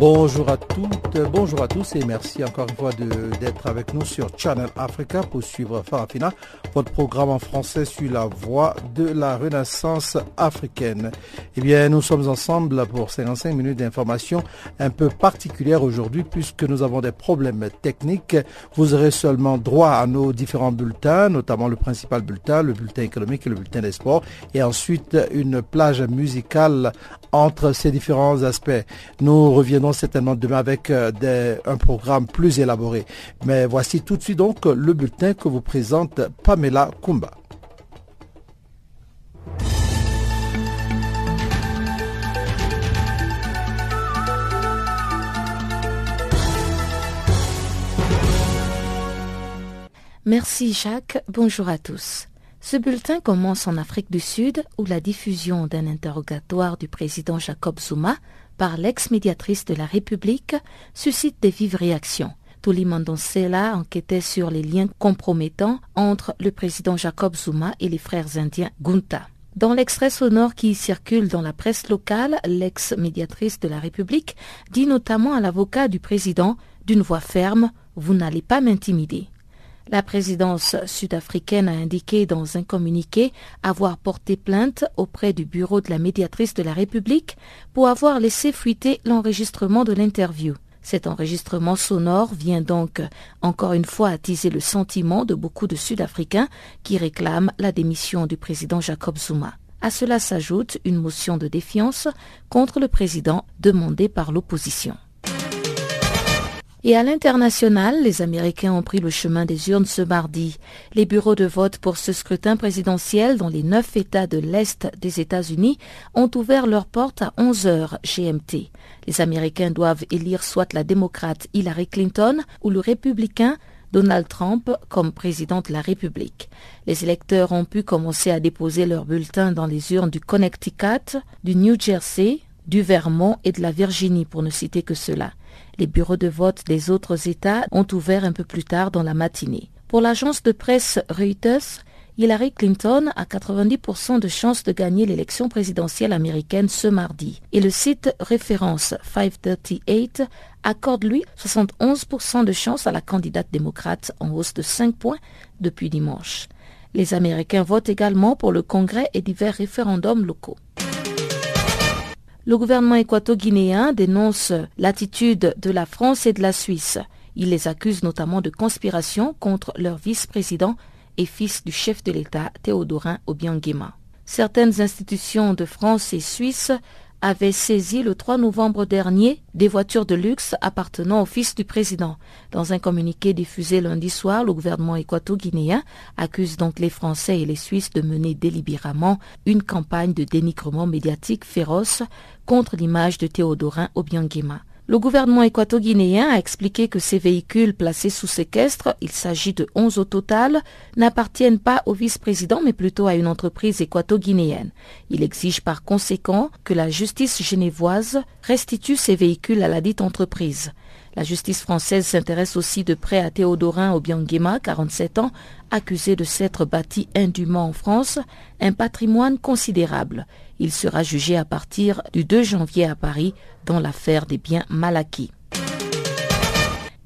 Bonjour à toutes, bonjour à tous et merci encore une fois d'être avec nous sur Channel Africa pour suivre Farafina, votre programme en français sur la voie de la renaissance africaine. Eh bien, nous sommes ensemble pour 55 minutes d'information un peu particulière aujourd'hui puisque nous avons des problèmes techniques. Vous aurez seulement droit à nos différents bulletins, notamment le principal bulletin, le bulletin économique et le bulletin des sports et ensuite une plage musicale entre ces différents aspects. Nous reviendrons certainement demain avec euh, un programme plus élaboré. Mais voici tout de suite donc le bulletin que vous présente Pamela Kumba. Merci Jacques, bonjour à tous. Ce bulletin commence en Afrique du Sud où la diffusion d'un interrogatoire du président Jacob Zuma par l'ex-médiatrice de la République suscite des vives réactions. Tuli Mandonsela enquêtait sur les liens compromettants entre le président Jacob Zuma et les frères indiens Gunta. Dans l'extrait sonore qui circule dans la presse locale, l'ex-médiatrice de la République dit notamment à l'avocat du président d'une voix ferme Vous n'allez pas m'intimider. La présidence sud-africaine a indiqué dans un communiqué avoir porté plainte auprès du bureau de la médiatrice de la République pour avoir laissé fuiter l'enregistrement de l'interview. Cet enregistrement sonore vient donc encore une fois attiser le sentiment de beaucoup de Sud-Africains qui réclament la démission du président Jacob Zuma. À cela s'ajoute une motion de défiance contre le président demandée par l'opposition. Et à l'international, les Américains ont pris le chemin des urnes ce mardi. Les bureaux de vote pour ce scrutin présidentiel dans les neuf États de l'Est des États-Unis ont ouvert leurs portes à 11 heures GMT. Les Américains doivent élire soit la démocrate Hillary Clinton ou le républicain Donald Trump comme président de la République. Les électeurs ont pu commencer à déposer leurs bulletins dans les urnes du Connecticut, du New Jersey, du Vermont et de la Virginie pour ne citer que cela. Les bureaux de vote des autres États ont ouvert un peu plus tard dans la matinée. Pour l'agence de presse Reuters, Hillary Clinton a 90% de chances de gagner l'élection présidentielle américaine ce mardi. Et le site référence 538 accorde lui 71% de chances à la candidate démocrate en hausse de 5 points depuis dimanche. Les Américains votent également pour le Congrès et divers référendums locaux. Le gouvernement équato-guinéen dénonce l'attitude de la France et de la Suisse. Il les accuse notamment de conspiration contre leur vice-président et fils du chef de l'État Théodorin Obiangema. Certaines institutions de France et Suisse avait saisi le 3 novembre dernier des voitures de luxe appartenant au fils du président. Dans un communiqué diffusé lundi soir, le gouvernement équato-guinéen accuse donc les Français et les Suisses de mener délibérément une campagne de dénigrement médiatique féroce contre l'image de Théodorin Obiangema. Le gouvernement équato-guinéen a expliqué que ces véhicules placés sous séquestre, il s'agit de 11 au total, n'appartiennent pas au vice-président mais plutôt à une entreprise équato-guinéenne. Il exige par conséquent que la justice genevoise restitue ces véhicules à la dite entreprise. La justice française s'intéresse aussi de près à Théodorin Obiangema, 47 ans, accusé de s'être bâti indûment en France un patrimoine considérable. Il sera jugé à partir du 2 janvier à Paris dans l'affaire des biens mal acquis.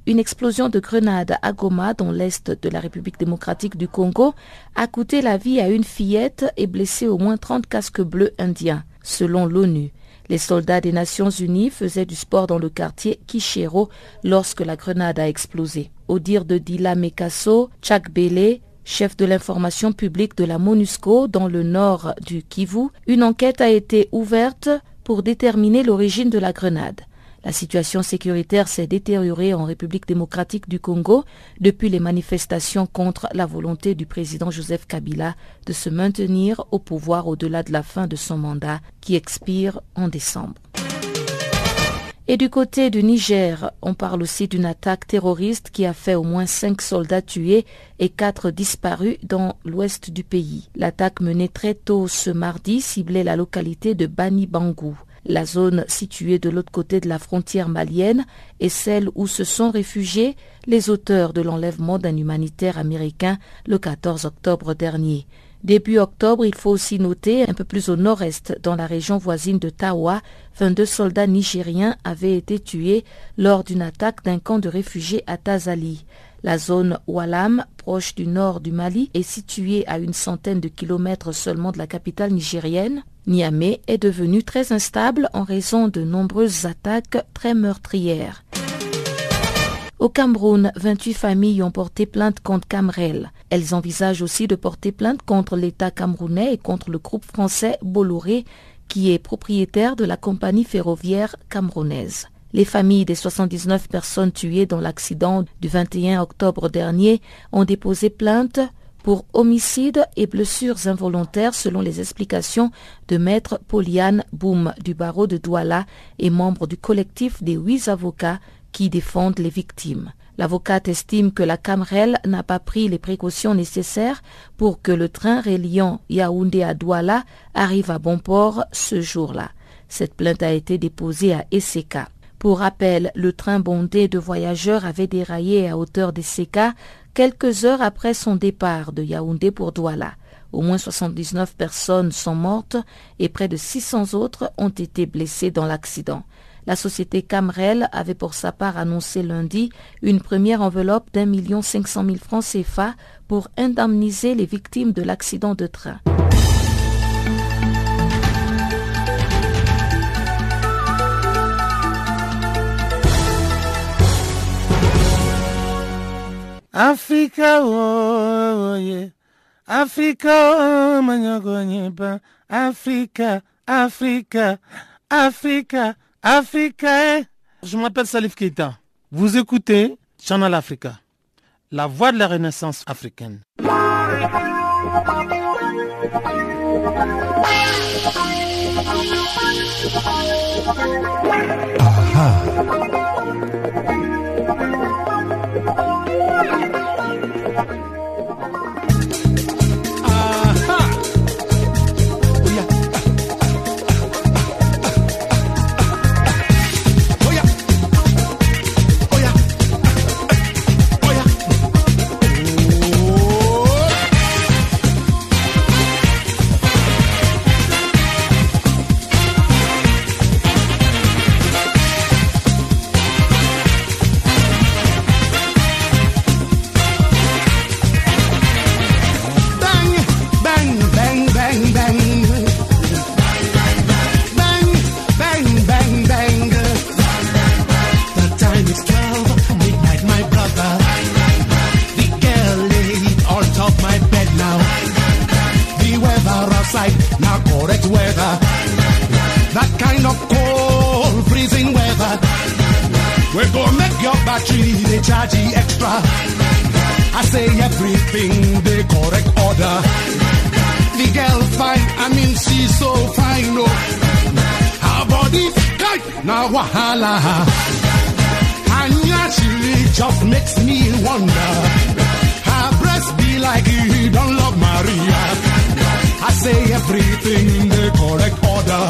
Une explosion de grenade à Goma, dans l'est de la République démocratique du Congo, a coûté la vie à une fillette et blessé au moins 30 casques bleus indiens, selon l'ONU. Les soldats des Nations Unies faisaient du sport dans le quartier Kishero lorsque la grenade a explosé. Au dire de Dila Mekasso, Chak Bele, chef de l'information publique de la MONUSCO dans le nord du Kivu, une enquête a été ouverte pour déterminer l'origine de la grenade. La situation sécuritaire s'est détériorée en République démocratique du Congo depuis les manifestations contre la volonté du président Joseph Kabila de se maintenir au pouvoir au-delà de la fin de son mandat qui expire en décembre. Et du côté du Niger, on parle aussi d'une attaque terroriste qui a fait au moins cinq soldats tués et quatre disparus dans l'ouest du pays. L'attaque menée très tôt ce mardi ciblait la localité de Bani Bangou. La zone située de l'autre côté de la frontière malienne est celle où se sont réfugiés les auteurs de l'enlèvement d'un humanitaire américain le 14 octobre dernier. Début octobre, il faut aussi noter, un peu plus au nord-est, dans la région voisine de Tawa, 22 soldats nigériens avaient été tués lors d'une attaque d'un camp de réfugiés à Tazali. La zone Walam, proche du nord du Mali, est située à une centaine de kilomètres seulement de la capitale nigérienne. Niamey est devenue très instable en raison de nombreuses attaques très meurtrières. Au Cameroun, 28 familles ont porté plainte contre Camrel. Elles envisagent aussi de porter plainte contre l'État camerounais et contre le groupe français Bolloré, qui est propriétaire de la compagnie ferroviaire camerounaise. Les familles des 79 personnes tuées dans l'accident du 21 octobre dernier ont déposé plainte pour homicide et blessures involontaires selon les explications de maître Poliane Boum du barreau de Douala et membre du collectif des huit avocats qui défendent les victimes. L'avocate estime que la Camrel n'a pas pris les précautions nécessaires pour que le train reliant Yaoundé à Douala arrive à bon port ce jour-là. Cette plainte a été déposée à Esseka. Pour rappel, le train bondé de voyageurs avait déraillé à hauteur d'Esseka quelques heures après son départ de Yaoundé pour Douala. Au moins 79 personnes sont mortes et près de 600 autres ont été blessées dans l'accident. La société Camrel avait pour sa part annoncé lundi une première enveloppe d'un million cinq cent mille francs CFA pour indemniser les victimes de l'accident de train. Africa, oh, yeah. Africa, oh, Africa, Africa, Africa. Africa, je m'appelle Salif Keita. Vous écoutez Channel Africa, la voix de la renaissance africaine. We're gonna make your battery, they charge you extra. I say everything, the correct order. The girl fine, I mean she's so fine, no. Her body tight, now wahala. Anya she just makes me wonder. Her breast be like you don't love Maria. I say everything in the correct order.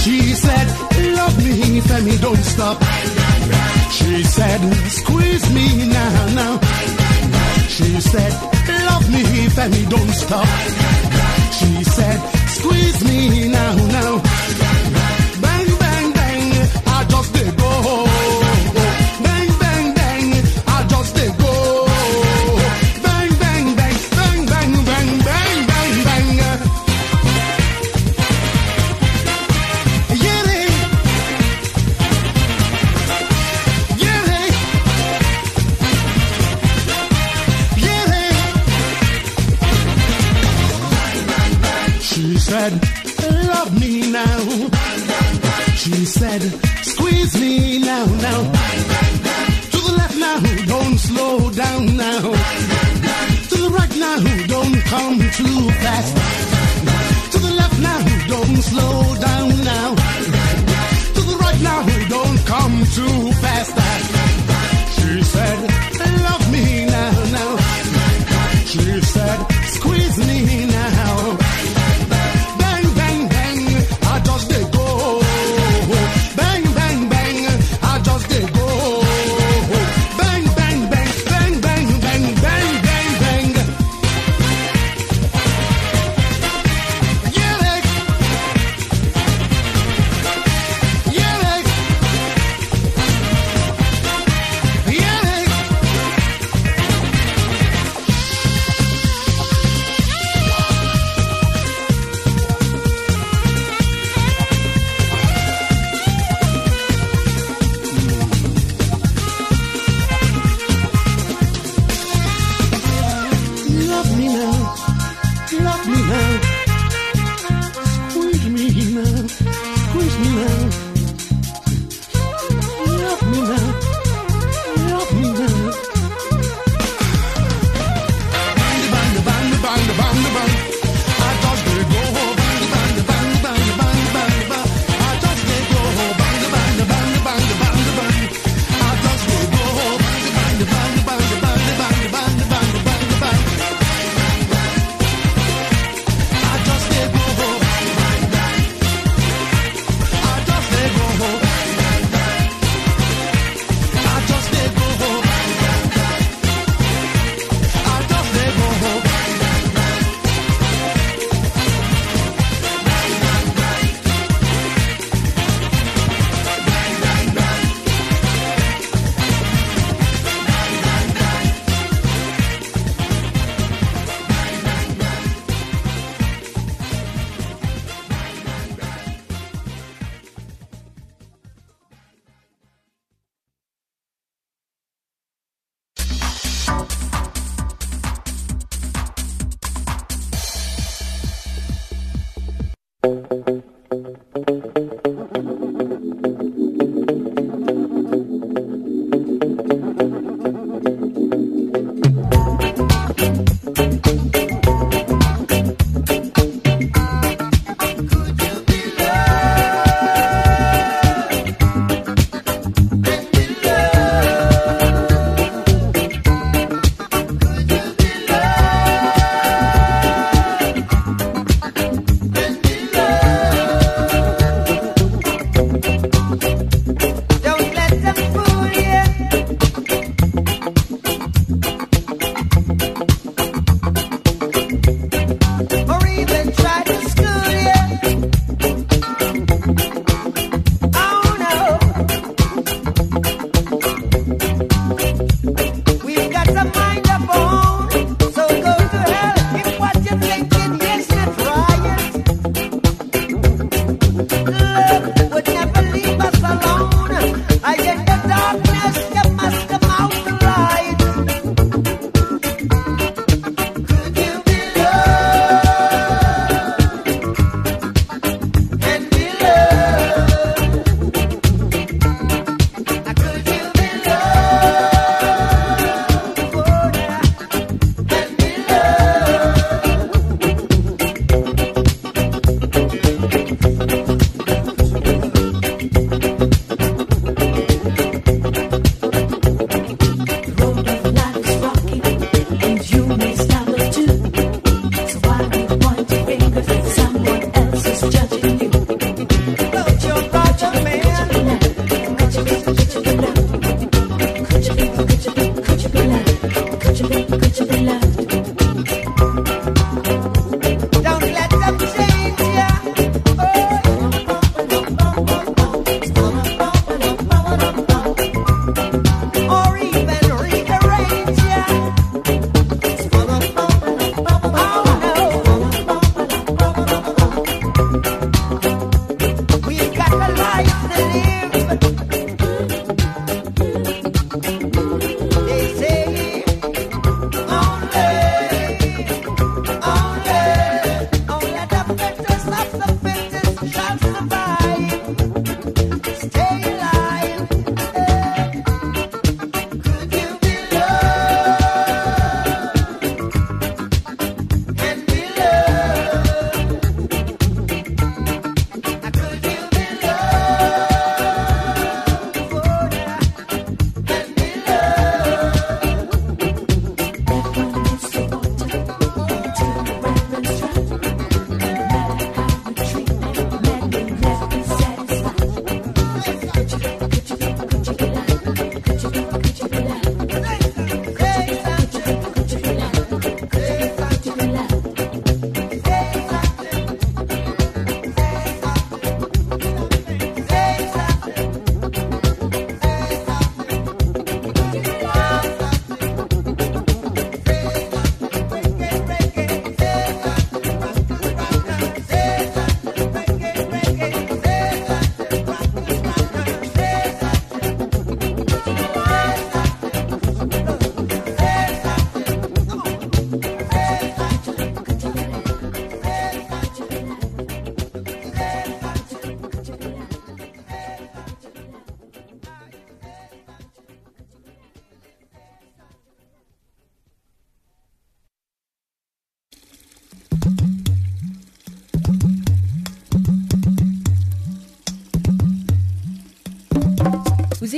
She said, love me, Femi, don't stop. She said, squeeze me now, now. She said, love me if and don't stop. She said, squeeze me now, now.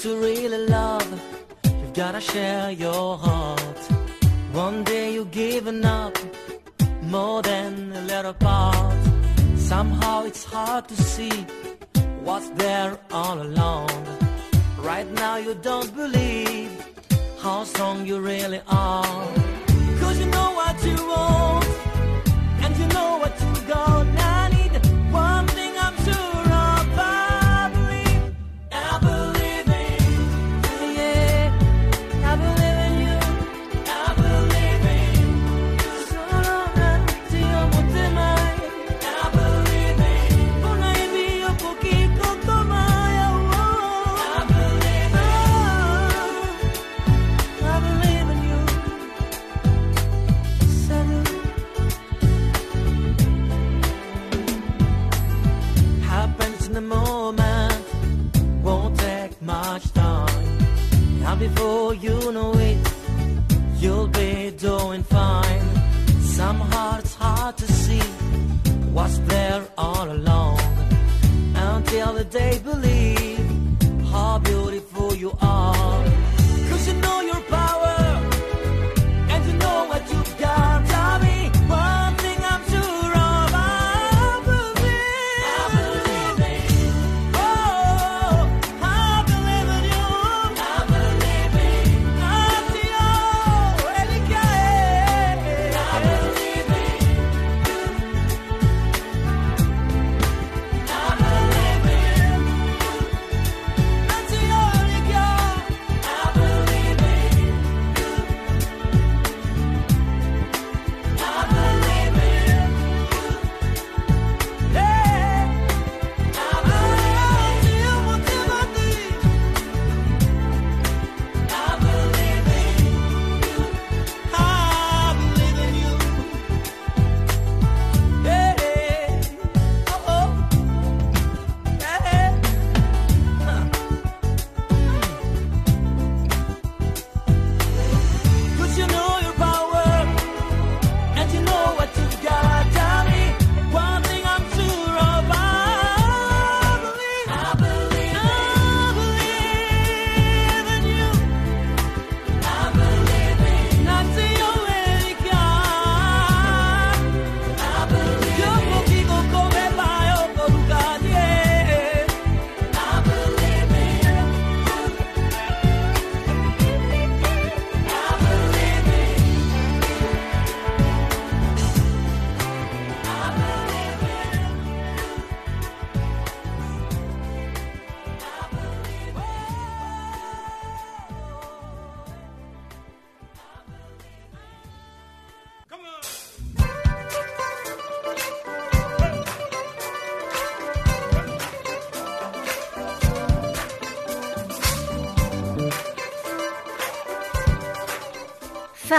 to really love, you've gotta share your heart. One day you've given up more than a little part. Somehow it's hard to see what's there all along. Right now you don't believe how strong you really are. Cause you know what you want, and you know what you got now.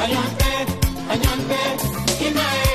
Soñante, soñante, y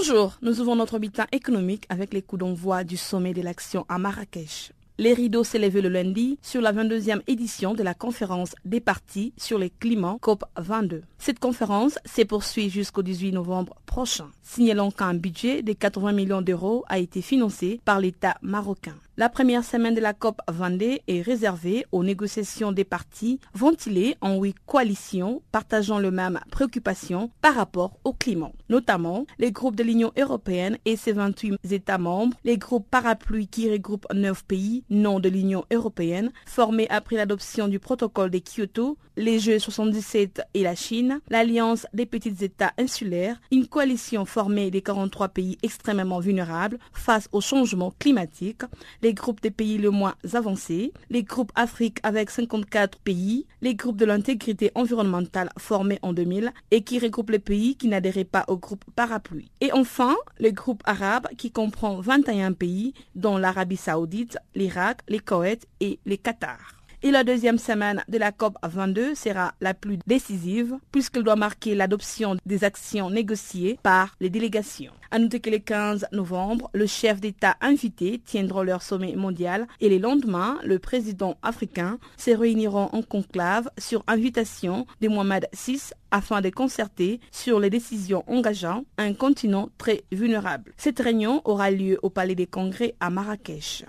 Bonjour, nous ouvrons notre bulletin économique avec les coups d'envoi du sommet de l'action à Marrakech. Les rideaux levé le lundi sur la 22e édition de la conférence des partis sur les climats COP22. Cette conférence s'est poursuivie jusqu'au 18 novembre prochain, signalant qu'un budget de 80 millions d'euros a été financé par l'État marocain. La première semaine de la COP 22 est réservée aux négociations des partis ventilées en huit coalitions partageant les mêmes préoccupations par rapport au climat, notamment les groupes de l'Union européenne et ses 28 États membres, les groupes parapluies qui regroupent 9 pays non de l'Union européenne, formés après l'adoption du protocole de Kyoto, les Jeux 77 et la Chine, l'Alliance des petits États insulaires, une coalition formée des 43 pays extrêmement vulnérables face au changement climatique, groupes des pays les moins avancés, les groupes Afrique avec 54 pays, les groupes de l'intégrité environnementale formés en 2000 et qui regroupent les pays qui n'adhéraient pas au groupe parapluie. Et enfin, le groupe arabe qui comprend 21 pays dont l'Arabie saoudite, l'Irak, les Koweït et les Qatar. Et la deuxième semaine de la COP 22 sera la plus décisive puisqu'elle doit marquer l'adoption des actions négociées par les délégations. À noter que le 15 novembre, le chef d'État invité tiendra leur sommet mondial et les lendemains, le président africain se réuniront en conclave sur invitation de Mohamed VI afin de concerter sur les décisions engageant un continent très vulnérable. Cette réunion aura lieu au Palais des Congrès à Marrakech.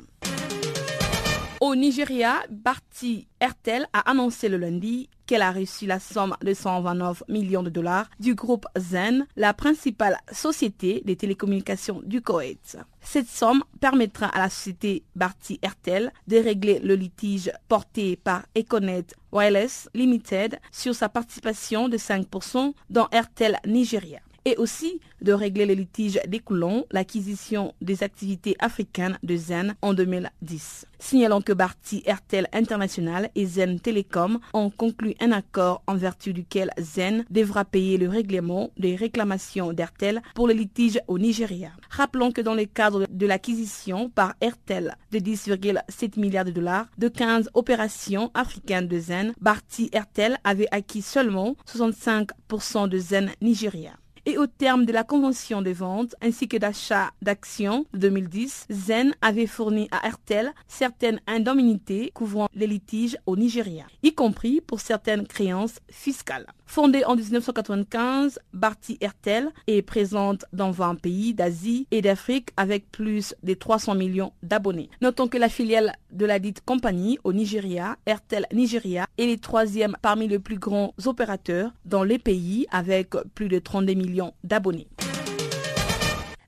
Au Nigeria, Barty Airtel a annoncé le lundi qu'elle a reçu la somme de 129 millions de dollars du groupe Zen, la principale société des télécommunications du Koweït. Cette somme permettra à la société Barty Airtel de régler le litige porté par Econet Wireless Limited sur sa participation de 5% dans Airtel Nigeria et aussi de régler les litiges découlant l'acquisition des activités africaines de Zen en 2010. Signalons que Barty Airtel International et Zen Telecom ont conclu un accord en vertu duquel Zen devra payer le règlement des réclamations d'Airtel pour les litiges au Nigeria. Rappelons que dans le cadre de l'acquisition par Airtel de 10,7 milliards de dollars de 15 opérations africaines de Zen, Barty Airtel avait acquis seulement 65% de Zen Nigeria et au terme de la convention de vente ainsi que d'achat d'actions de 2010, Zen avait fourni à Airtel certaines indemnités couvrant les litiges au Nigeria, y compris pour certaines créances fiscales. Fondée en 1995, Barty Airtel est présente dans 20 pays d'Asie et d'Afrique avec plus de 300 millions d'abonnés. Notons que la filiale de la dite compagnie au Nigeria, Airtel Nigeria, est le troisième parmi les plus grands opérateurs dans les pays avec plus de 32 millions d'abonnés.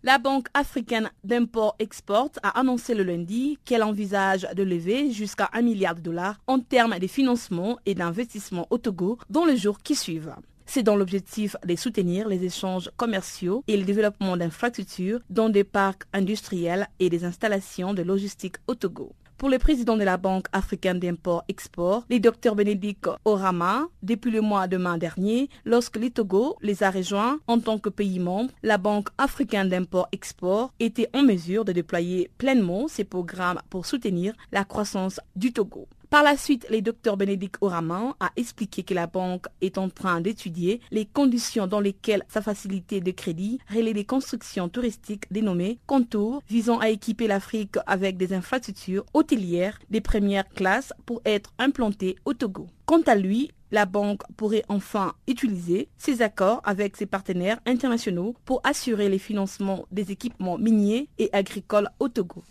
La Banque africaine d'import-export a annoncé le lundi qu'elle envisage de lever jusqu'à 1 milliard de dollars en termes de financement et d'investissement au Togo dans les jours qui suivent. C'est dans l'objectif de soutenir les échanges commerciaux et le développement d'infrastructures dans des parcs industriels et des installations de logistique au Togo. Pour le président de la Banque africaine d'import-export, le Dr Bénédicte Orama, depuis le mois de mai dernier, lorsque le Togo les a rejoints en tant que pays membre, la Banque africaine d'import-export était en mesure de déployer pleinement ses programmes pour soutenir la croissance du Togo. Par la suite, le docteur Bénédicte Oraman a expliqué que la banque est en train d'étudier les conditions dans lesquelles sa facilité de crédit relaie des constructions touristiques dénommées Contour, visant à équiper l'Afrique avec des infrastructures hôtelières des premières classes pour être implantées au Togo. Quant à lui, la banque pourrait enfin utiliser ses accords avec ses partenaires internationaux pour assurer les financements des équipements miniers et agricoles au Togo.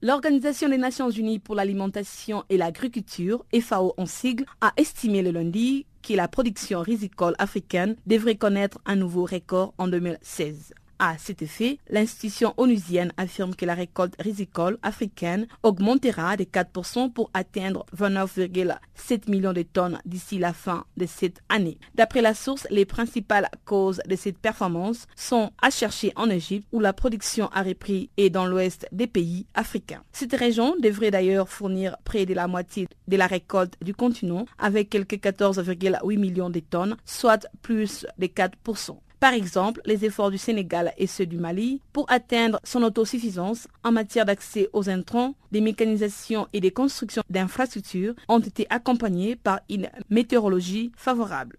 L'Organisation des Nations Unies pour l'alimentation et l'agriculture, FAO en sigle, a estimé le lundi que la production risicole africaine devrait connaître un nouveau record en 2016. À cet effet, l'institution onusienne affirme que la récolte risicole africaine augmentera de 4% pour atteindre 29,7 millions de tonnes d'ici la fin de cette année. D'après la source, les principales causes de cette performance sont à chercher en Égypte où la production a repris et dans l'ouest des pays africains. Cette région devrait d'ailleurs fournir près de la moitié de la récolte du continent avec quelques 14,8 millions de tonnes, soit plus de 4%. Par exemple, les efforts du Sénégal et ceux du Mali pour atteindre son autosuffisance en matière d'accès aux intrants, des mécanisations et des constructions d'infrastructures ont été accompagnés par une météorologie favorable.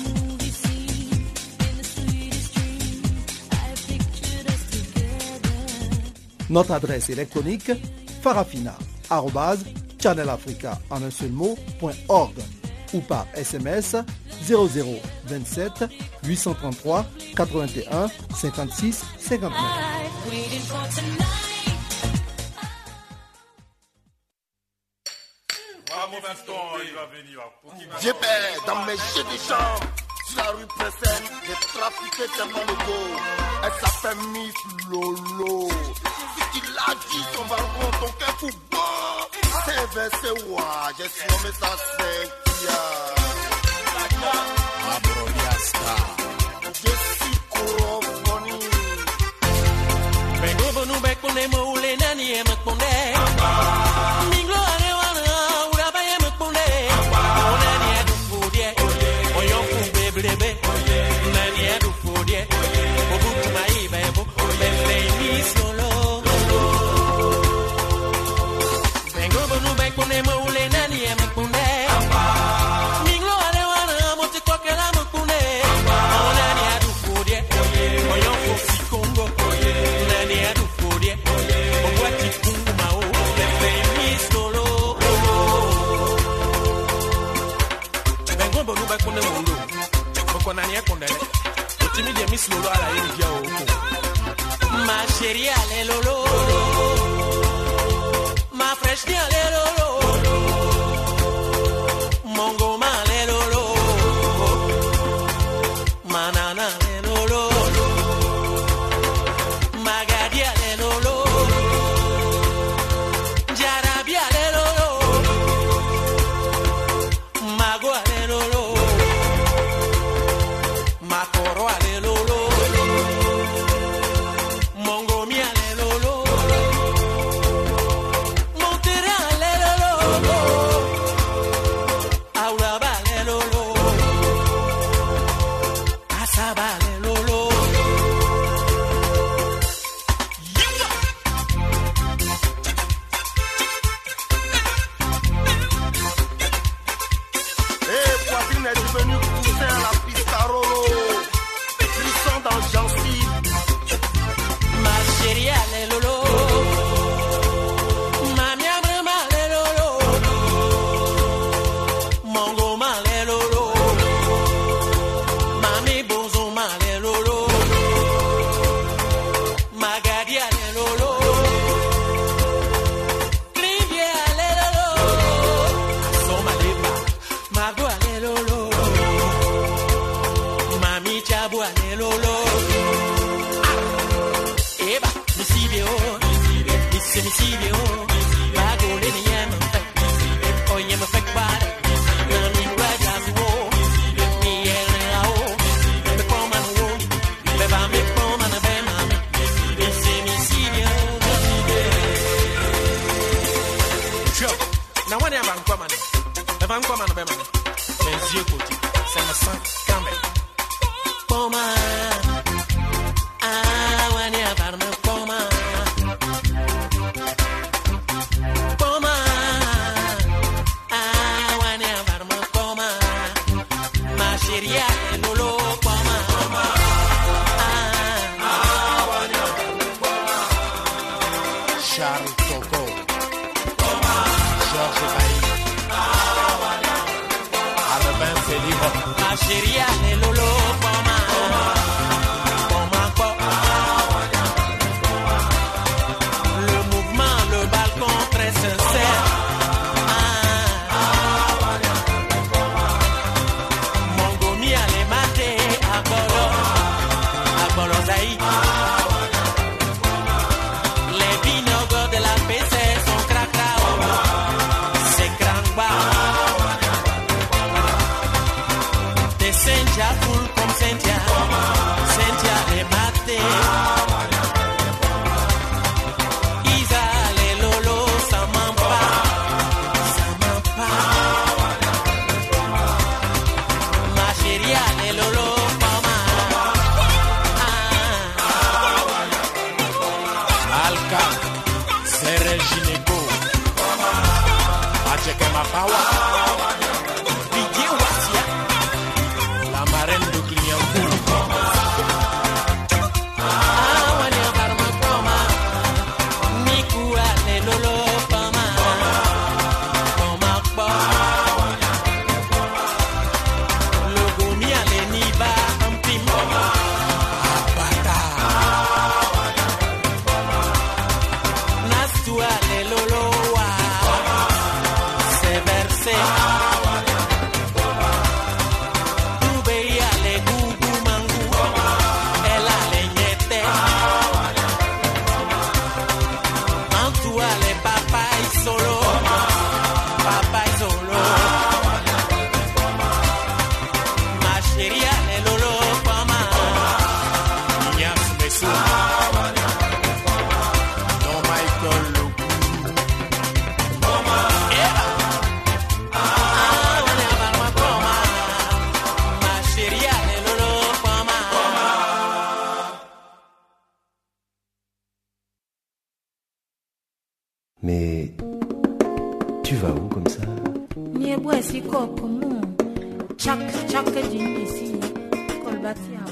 Notre adresse électronique farafina.channelafrica ou par SMS 0027 833 81 56 59. J'ai peur dans mes jeux. la rue tellement go. Elle s'appelle Miss Lolo. Ton cœur fou. C'est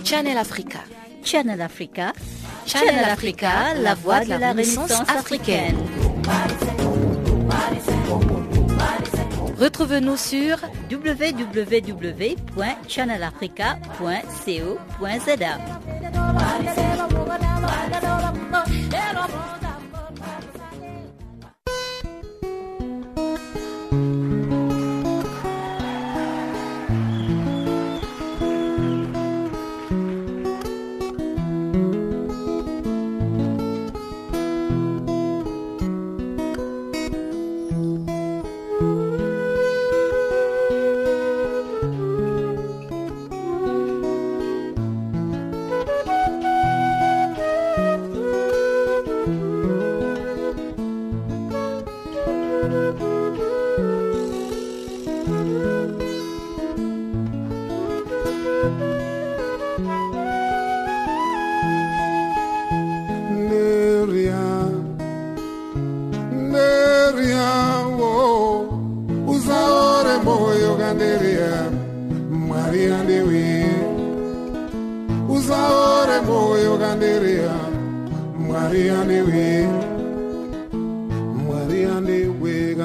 Channel Africa. Channel Africa. Channel Africa, la voix de la Renaissance africaine. Retrouve-nous sur www.channelafrica.co.za.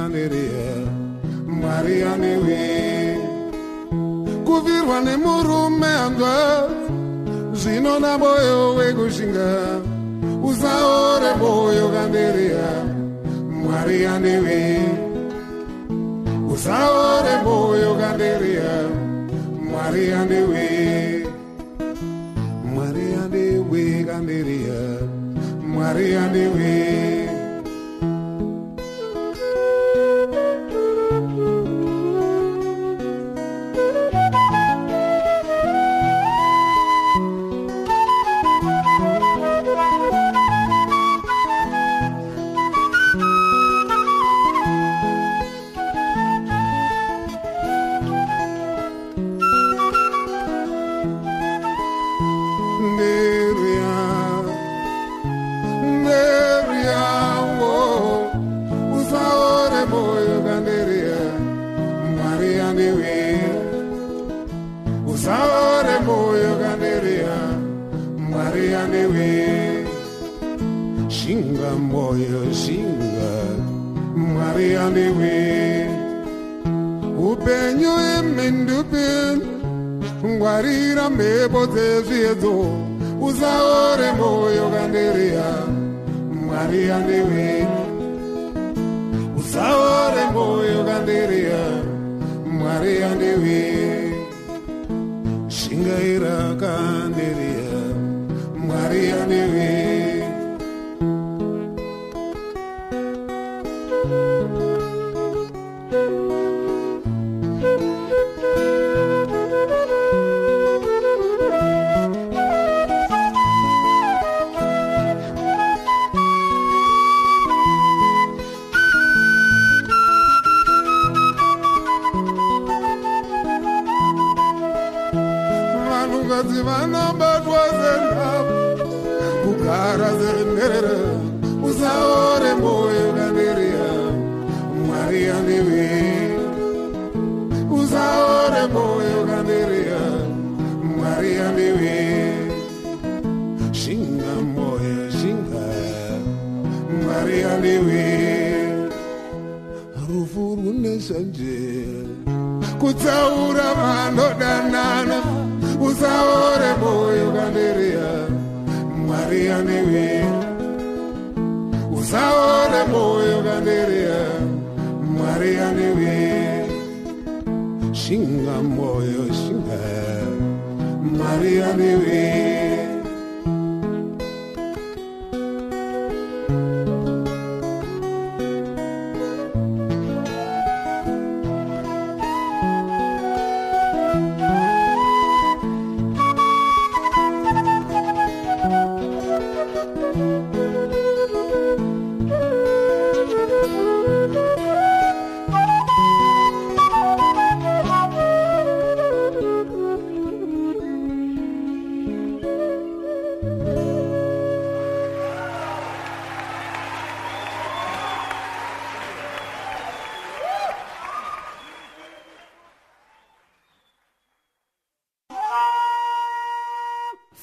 nereya mwari anewe kuvirwa nemurume anga zvino namwoyo wekushinga usaore mwoyo kandereya mwari anewe usaore mwoyo kandereya mwari anewe mwari anewe kandereya mwari anewe Música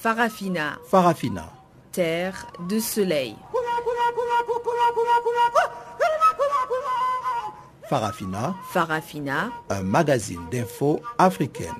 Farafina. Farafina. Terre de soleil. Farafina. Farafina. Un magazine d'infos africaine.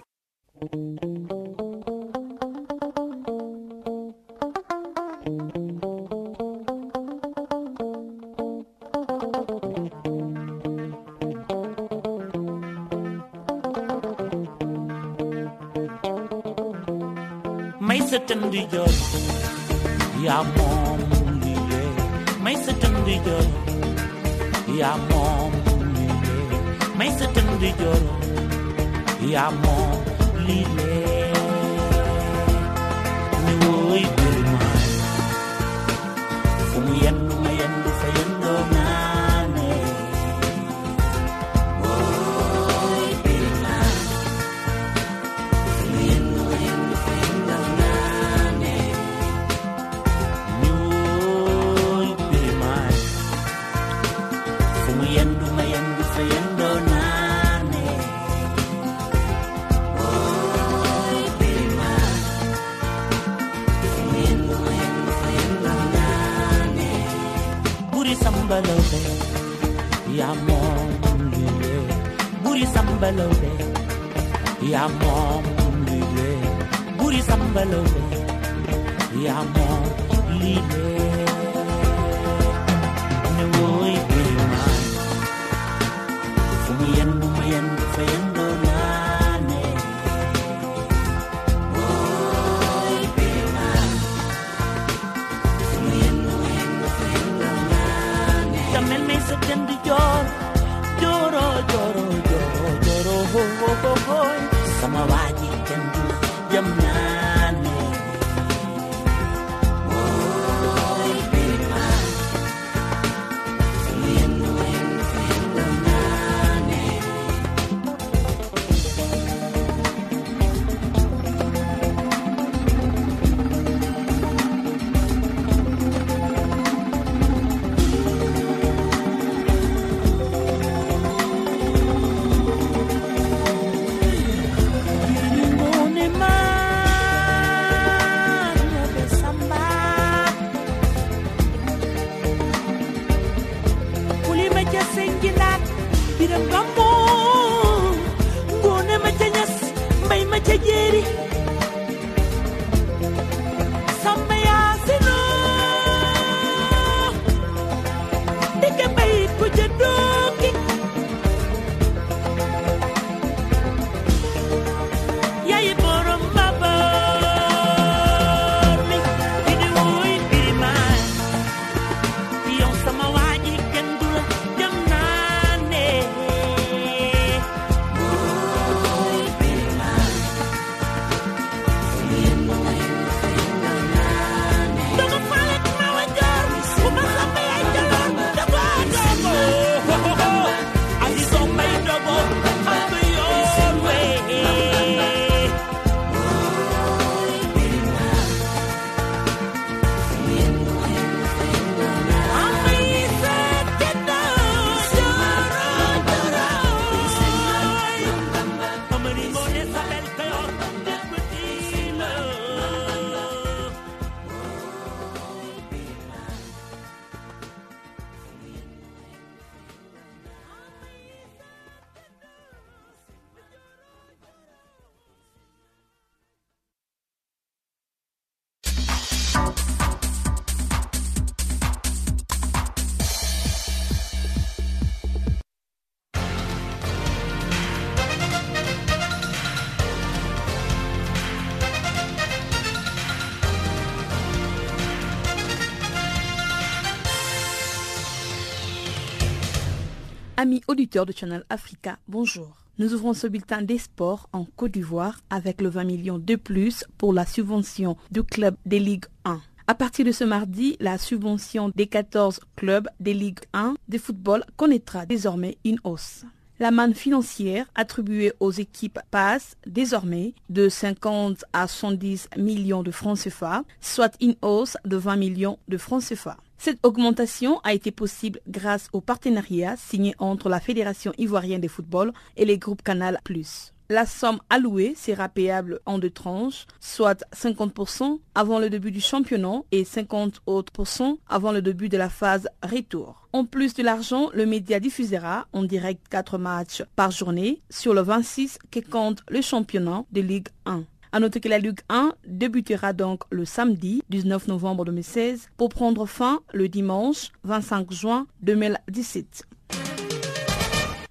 Amis auditeurs de Channel Africa, bonjour. Nous ouvrons ce bulletin des sports en Côte d'Ivoire avec le 20 millions de plus pour la subvention du club des Ligues 1. À partir de ce mardi, la subvention des 14 clubs des Ligues 1 de football connaîtra désormais une hausse. La manne financière attribuée aux équipes passe désormais de 50 à 110 millions de francs CFA, soit une hausse de 20 millions de francs CFA. Cette augmentation a été possible grâce au partenariat signé entre la Fédération ivoirienne de football et les groupes Canal+. La somme allouée sera payable en deux tranches, soit 50% avant le début du championnat et 50 autres avant le début de la phase retour. En plus de l'argent, le média diffusera en direct 4 matchs par journée sur le 26 qui compte le championnat de Ligue 1. À noter que la Ligue 1 débutera donc le samedi 19 novembre 2016 pour prendre fin le dimanche 25 juin 2017.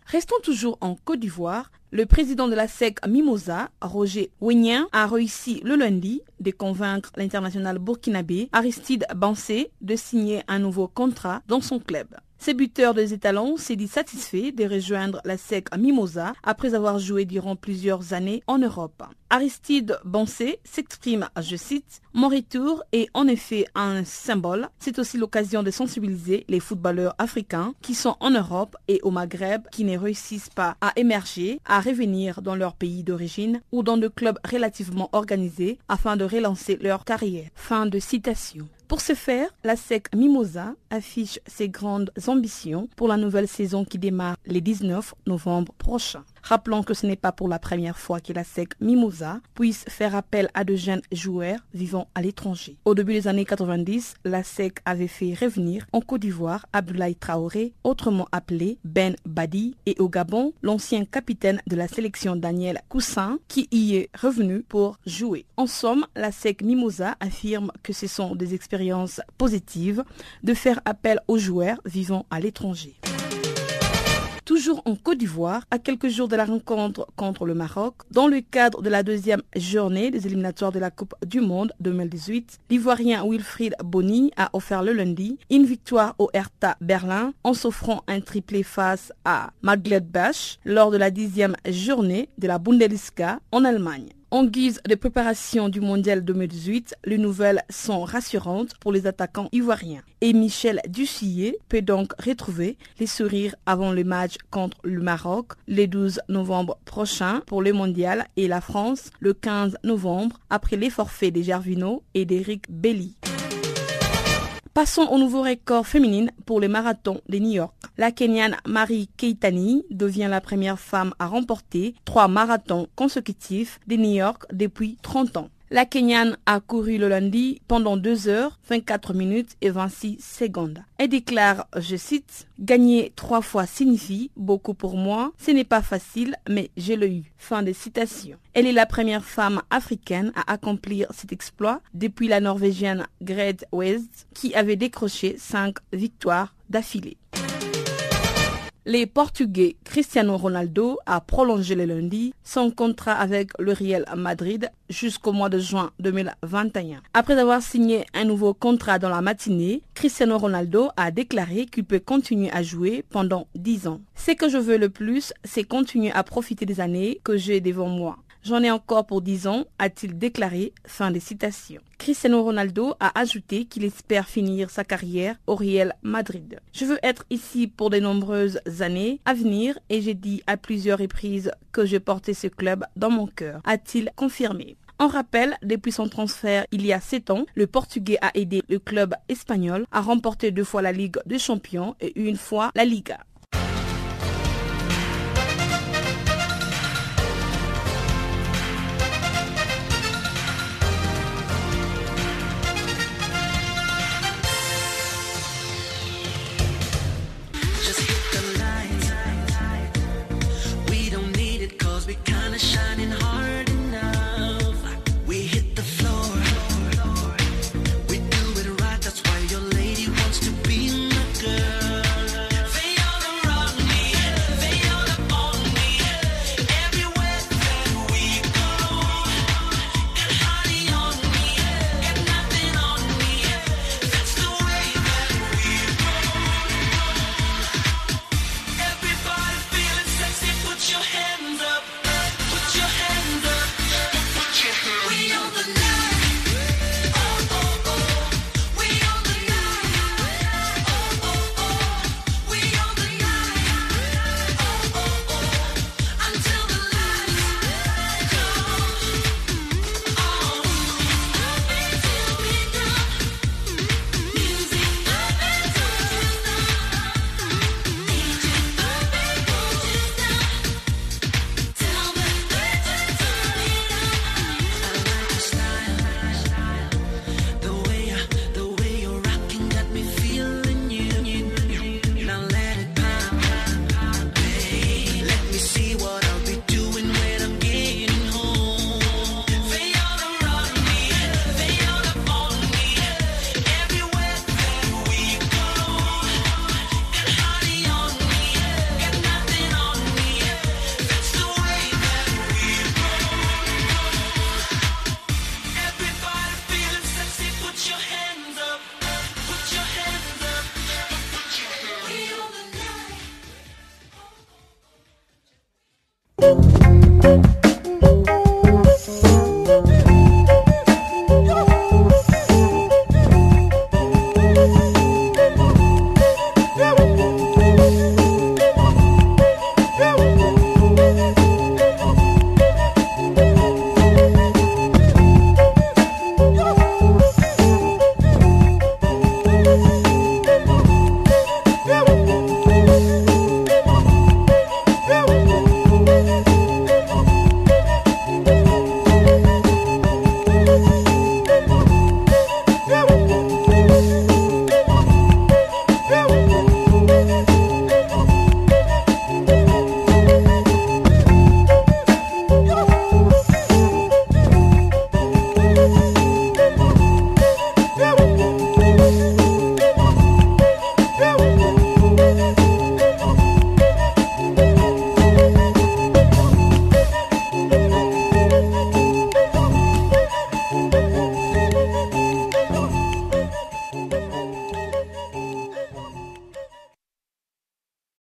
Restons toujours en Côte d'Ivoire. Le président de la SEC Mimosa, Roger Wignan, a réussi le lundi de convaincre l'international burkinabé Aristide Bansé de signer un nouveau contrat dans son club. Ce buteur des étalons s'est dit satisfait de rejoindre la SEC Mimosa après avoir joué durant plusieurs années en Europe. Aristide Bansé s'exprime, je cite, Mon retour est en effet un symbole. C'est aussi l'occasion de sensibiliser les footballeurs africains qui sont en Europe et au Maghreb qui ne réussissent pas à émerger, à revenir dans leur pays d'origine ou dans de clubs relativement organisés afin de relancer leur carrière. Fin de citation. Pour ce faire, la SEC Mimosa affiche ses grandes ambitions pour la nouvelle saison qui démarre le 19 novembre prochain. Rappelons que ce n'est pas pour la première fois que la SEC Mimosa puisse faire appel à de jeunes joueurs vivant à l'étranger. Au début des années 90, la SEC avait fait revenir en Côte d'Ivoire Abdoulaye Traoré, autrement appelé Ben Badi, et au Gabon, l'ancien capitaine de la sélection Daniel Coussin, qui y est revenu pour jouer. En somme, la SEC Mimosa affirme que ce sont des expériences positives de faire appel aux joueurs vivant à l'étranger. Toujours en Côte d'Ivoire, à quelques jours de la rencontre contre le Maroc, dans le cadre de la deuxième journée des éliminatoires de la Coupe du Monde 2018, l'Ivoirien Wilfried Bonny a offert le lundi une victoire au Hertha Berlin en s'offrant un triplé face à Bach lors de la dixième journée de la Bundesliga en Allemagne. En guise de préparation du Mondial 2018, les nouvelles sont rassurantes pour les attaquants ivoiriens. Et Michel Duchillet peut donc retrouver les sourires avant le match contre le Maroc le 12 novembre prochain pour le Mondial et la France le 15 novembre après les forfaits de Gervino et d'Eric Belli. Passons au nouveau record féminin pour le marathon de New York. La Kenyane Marie Keitani devient la première femme à remporter trois marathons consécutifs de New York depuis 30 ans. La Kenyane a couru le lundi pendant 2 heures, 24 minutes et 26 secondes. Elle déclare, je cite, Gagner trois fois signifie beaucoup pour moi. Ce n'est pas facile, mais je l'ai eu. Fin de citation. Elle est la première femme africaine à accomplir cet exploit depuis la Norvégienne Gret West qui avait décroché cinq victoires d'affilée. Les Portugais Cristiano Ronaldo a prolongé le lundi son contrat avec le Real Madrid jusqu'au mois de juin 2021. Après avoir signé un nouveau contrat dans la matinée, Cristiano Ronaldo a déclaré qu'il peut continuer à jouer pendant 10 ans. Ce que je veux le plus, c'est continuer à profiter des années que j'ai devant moi. J'en ai encore pour 10 ans, a-t-il déclaré. Fin des citations. Cristiano Ronaldo a ajouté qu'il espère finir sa carrière au Real Madrid. Je veux être ici pour de nombreuses années à venir et j'ai dit à plusieurs reprises que je portais ce club dans mon cœur, a-t-il confirmé. En rappel, depuis son transfert il y a 7 ans, le Portugais a aidé le club espagnol à remporter deux fois la Ligue des Champions et une fois la Liga.